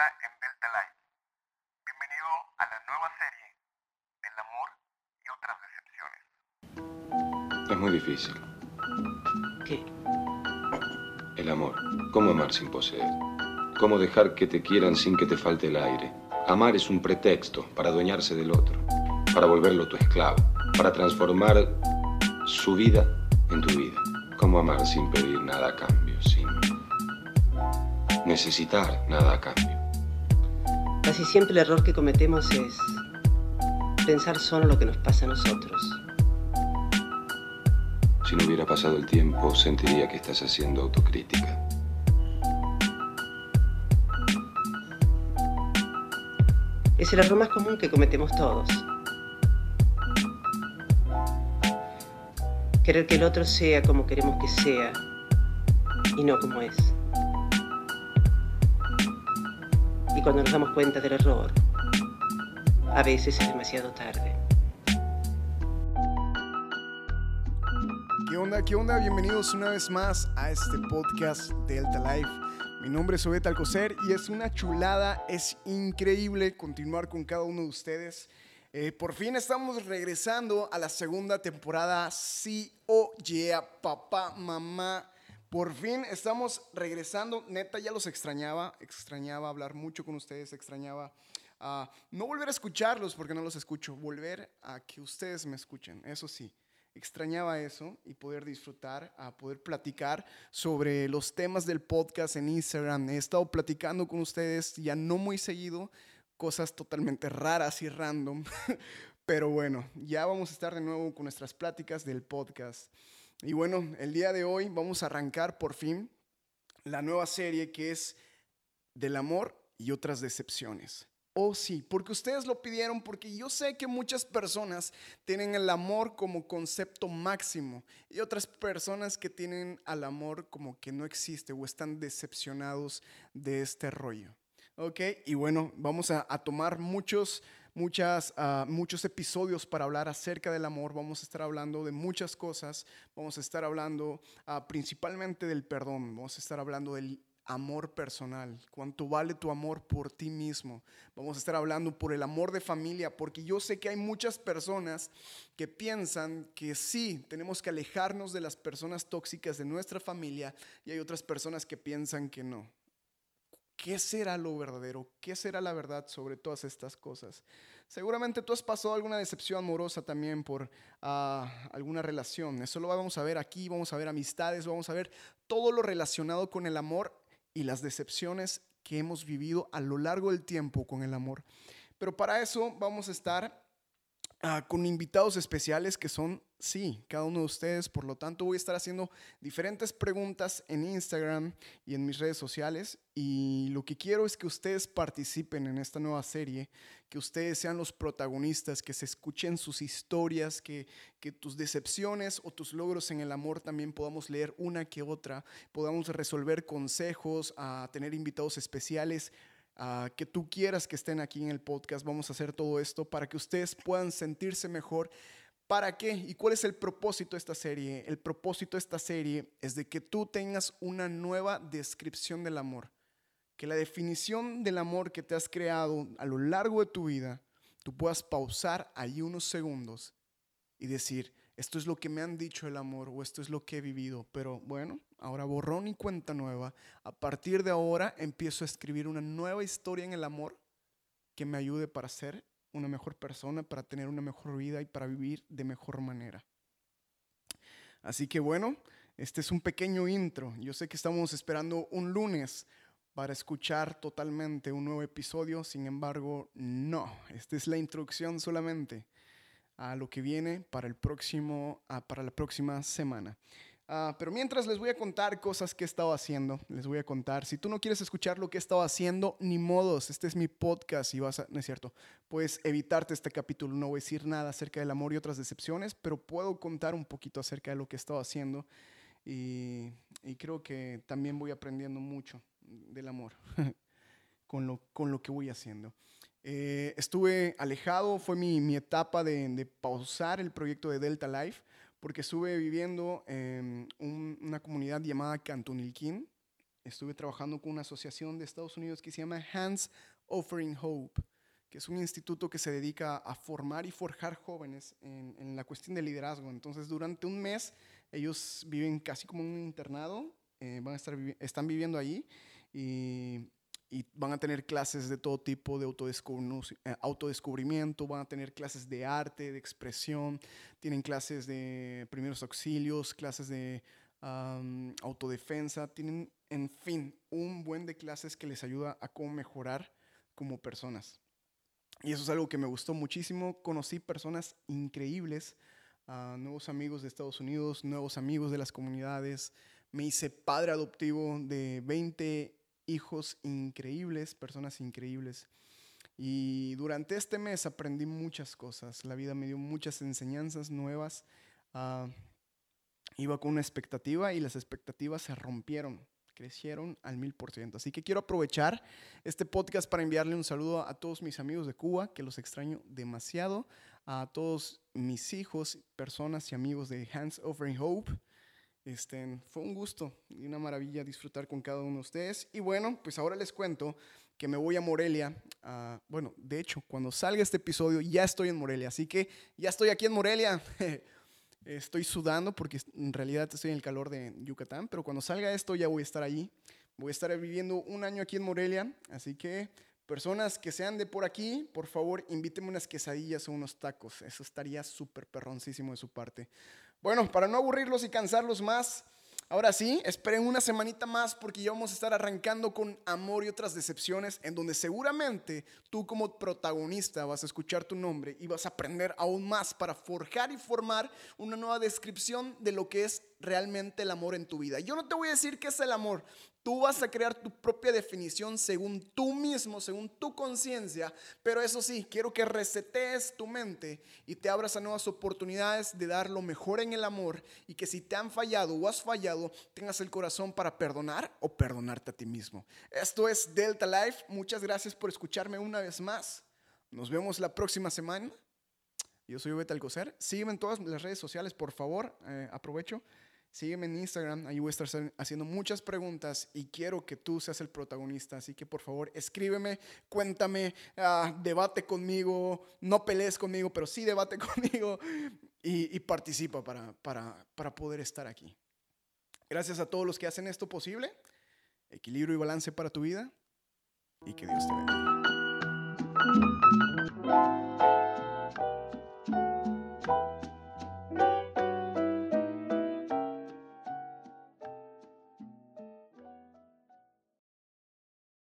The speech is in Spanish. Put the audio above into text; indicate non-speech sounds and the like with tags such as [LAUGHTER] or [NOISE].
En Delta Life. Bienvenido a la nueva serie del amor y otras decepciones. Es muy difícil. ¿Qué? El amor. ¿Cómo amar sin poseer? ¿Cómo dejar que te quieran sin que te falte el aire? Amar es un pretexto para adueñarse del otro, para volverlo tu esclavo, para transformar su vida en tu vida. ¿Cómo amar sin pedir nada a cambio, sin necesitar nada a cambio? Casi siempre el error que cometemos es pensar solo lo que nos pasa a nosotros. Si no hubiera pasado el tiempo, sentiría que estás haciendo autocrítica. Es el error más común que cometemos todos. Querer que el otro sea como queremos que sea y no como es. Y cuando nos damos cuenta del error, a veces es demasiado tarde. ¿Qué onda? ¿Qué onda? Bienvenidos una vez más a este podcast Delta Life. Mi nombre es Obed Alcocer y es una chulada, es increíble continuar con cada uno de ustedes. Eh, por fin estamos regresando a la segunda temporada. Sí, oh yeah, papá, mamá. Por fin estamos regresando. Neta, ya los extrañaba. Extrañaba hablar mucho con ustedes. Extrañaba ah, no volver a escucharlos porque no los escucho. Volver a que ustedes me escuchen. Eso sí extrañaba eso y poder disfrutar, a poder platicar sobre los temas del podcast en Instagram. He estado platicando con ustedes ya no muy seguido, cosas totalmente raras y random, [LAUGHS] pero bueno, ya vamos a estar de nuevo con nuestras pláticas del podcast. Y bueno, el día de hoy vamos a arrancar por fin la nueva serie que es del amor y otras decepciones. Oh, sí, porque ustedes lo pidieron, porque yo sé que muchas personas tienen el amor como concepto máximo y otras personas que tienen al amor como que no existe o están decepcionados de este rollo. ¿Ok? Y bueno, vamos a, tomar muchos, muchas, ah, muchos episodios para hablar acerca del amor. Vamos a estar hablando de muchas cosas. Vamos a estar hablando ah, principalmente del perdón. Vamos a estar hablando del amor personal, cuánto vale tu amor por ti mismo. Vamos a estar hablando por el amor de familia, porque yo sé que hay muchas personas que piensan que sí, tenemos que alejarnos de las personas tóxicas de nuestra familia y hay otras personas que piensan que no. ¿Qué será lo verdadero? ¿Qué será la verdad sobre todas estas cosas? Seguramente tú has pasado alguna decepción amorosa también por ah, alguna relación. Eso lo vamos a ver aquí, vamos a ver amistades, vamos a ver todo lo relacionado con el amor y las decepciones que hemos vivido a lo largo del tiempo con el amor. Pero para eso vamos a estar ah, con invitados especiales que son, sí, cada uno de ustedes. Por lo tanto, voy a estar haciendo diferentes preguntas en Instagram y en mis redes sociales. Y lo que quiero es que ustedes participen en esta nueva serie, que ustedes sean los protagonistas, que se escuchen sus historias, que, que tus decepciones o tus logros en el amor también podamos leer una que otra, podamos resolver consejos, a tener invitados especiales que tú quieras que estén aquí en el podcast. Vamos a hacer todo esto para que ustedes puedan sentirse mejor. ¿Para qué? ¿Y cuál es el propósito de esta serie? El propósito de esta serie es de que tú tengas una nueva descripción del amor. Que la definición del amor que te has creado a lo largo de tu vida, tú puedas pausar ahí unos segundos y decir, esto es lo que me han dicho el amor o esto es lo que he vivido, pero bueno, ahora borrón y cuenta nueva. A partir de ahora empiezo a escribir una nueva historia en el amor que me ayude para ser una mejor persona, para tener una mejor vida y para vivir de mejor manera. Así que bueno, este es un pequeño intro. Yo sé que estamos esperando un lunes para escuchar totalmente un nuevo episodio, sin embargo, no, esta es la introducción solamente a lo que viene para, el próximo, para la próxima semana. Ah, pero mientras les voy a contar cosas que he estado haciendo, les voy a contar, si tú no quieres escuchar lo que he estado haciendo, ni modos, este es mi podcast y vas a, no es cierto, puedes evitarte este capítulo, no voy a decir nada acerca del amor y otras decepciones, pero puedo contar un poquito acerca de lo que he estado haciendo y, y creo que también voy aprendiendo mucho del amor [LAUGHS] con, lo, con lo que voy haciendo. Eh, estuve alejado, fue mi, mi etapa de, de, pausar el proyecto de Delta Life, porque estuve viviendo en una comunidad llamada Cantunilquín, estuve trabajando con una asociación de Estados Unidos que se llama Hands Offering Hope, que es un instituto que se dedica a formar y forjar jóvenes en, en la cuestión de liderazgo. Entonces, durante un mes, ellos viven casi como un internado, eh, van a estar están viviendo allí y, y van a tener clases de todo tipo de eh, autodescubrimiento, van a tener clases de arte, de expresión, tienen clases de primeros auxilios, clases de am, autodefensa, tienen, en fin, un buen de clases que les ayuda a cómo mejorar como personas. Y eso es algo que me gustó muchísimo. Conocí personas increíbles, ah, nuevos amigos de Estados Unidos, nuevos amigos de las comunidades. Me hice padre adoptivo de 20 hijos increíbles, personas increíbles. Y durante este mes aprendí muchas cosas. La vida me dio muchas enseñanzas nuevas. Ah, iba con una expectativa y las expectativas se rompieron, crecieron al mil por ciento. Así que quiero aprovechar este podcast para enviarle un saludo a todos mis amigos de Cuba, que los extraño demasiado, a todos mis hijos, personas y amigos de Hands Offering Hope. Este, fue un gusto y una maravilla disfrutar con cada uno de ustedes. Y bueno, pues ahora les cuento que me voy a Morelia. ah, bueno, de hecho, cuando salga este episodio ya estoy en Morelia, así que ya estoy aquí en Morelia. [LAUGHS] Estoy sudando porque en realidad estoy en el calor de Yucatán, pero cuando salga esto ya voy a estar allí. Voy a estar viviendo un año aquí en Morelia, así que personas que sean de por aquí, por favor, invítenme unas quesadillas o unos tacos. Eso estaría súper perroncísimo de su parte. Bueno, para no aburrirlos y cansarlos más, ahora sí, esperen una semanita más porque ya vamos a estar arrancando con Amor y otras decepciones, en donde seguramente tú como protagonista vas a escuchar tu nombre y vas a aprender aún más para forjar y formar una nueva descripción de lo que es realmente el amor en tu vida. Yo no te voy a decir qué es el amor. Tú vas a crear tu propia definición según tú mismo, según tu conciencia, pero eso sí, quiero que resetees tu mente y te abras a nuevas oportunidades de dar lo mejor en el amor y que si te han fallado o has fallado, tengas el corazón para perdonar o perdonarte a ti mismo. Esto es Delta Life. Muchas gracias por escucharme una vez más. Nos vemos la próxima semana. Yo soy Beto Alcocer. Sígueme en todas las redes sociales, por favor. Eh, aprovecho. Sígueme en Instagram, ahí voy a estar haciendo muchas preguntas y quiero que tú seas el protagonista. Así que por favor, escríbeme, cuéntame, ah, debate conmigo, no pelees conmigo, pero sí debate [LAUGHS] conmigo y, y participa para, para, para poder estar aquí. Gracias a todos los que hacen esto posible. Equilibrio y balance para tu vida y que Dios te bendiga.